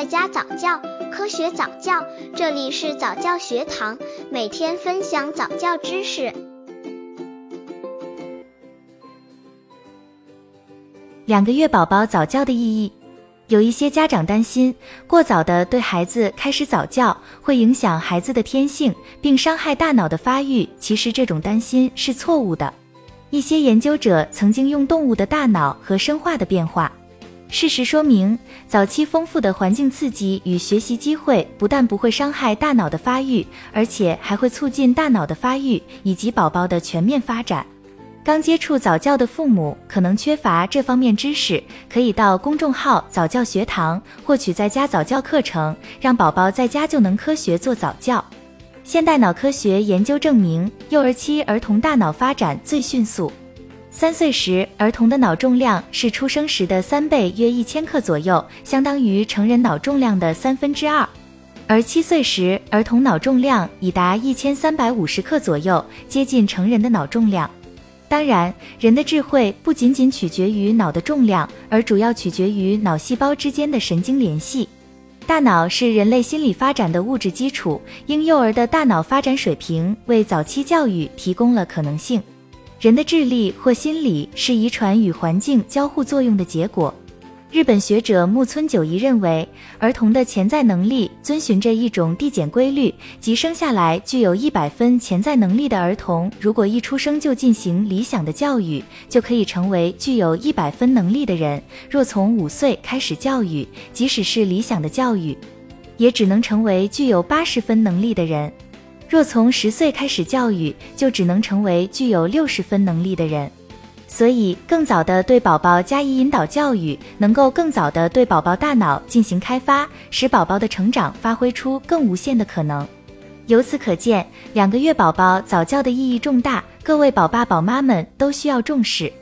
在家早教，科学早教，这里是早教学堂，每天分享早教知识。两个月宝宝早教的意义，有一些家长担心，过早的对孩子开始早教会影响孩子的天性，并伤害大脑的发育。其实这种担心是错误的。一些研究者曾经用动物的大脑和生化的变化。事实说明，早期丰富的环境刺激与学习机会不但不会伤害大脑的发育，而且还会促进大脑的发育以及宝宝的全面发展。刚接触早教的父母可能缺乏这方面知识，可以到公众号早教学堂获取在家早教课程，让宝宝在家就能科学做早教。现代脑科学研究证明，幼儿期儿童大脑发展最迅速。三岁时，儿童的脑重量是出生时的三倍，约一千克左右，相当于成人脑重量的三分之二。而七岁时，儿童脑重量已达一千三百五十克左右，接近成人的脑重量。当然，人的智慧不仅仅取决于脑的重量，而主要取决于脑细胞之间的神经联系。大脑是人类心理发展的物质基础，婴幼儿的大脑发展水平为早期教育提供了可能性。人的智力或心理是遗传与环境交互作用的结果。日本学者木村久一认为，儿童的潜在能力遵循着一种递减规律，即生下来具有一百分潜在能力的儿童，如果一出生就进行理想的教育，就可以成为具有一百分能力的人；若从五岁开始教育，即使是理想的教育，也只能成为具有八十分能力的人。若从十岁开始教育，就只能成为具有六十分能力的人。所以，更早的对宝宝加以引导教育，能够更早的对宝宝大脑进行开发，使宝宝的成长发挥出更无限的可能。由此可见，两个月宝宝早教的意义重大，各位宝爸宝妈们都需要重视。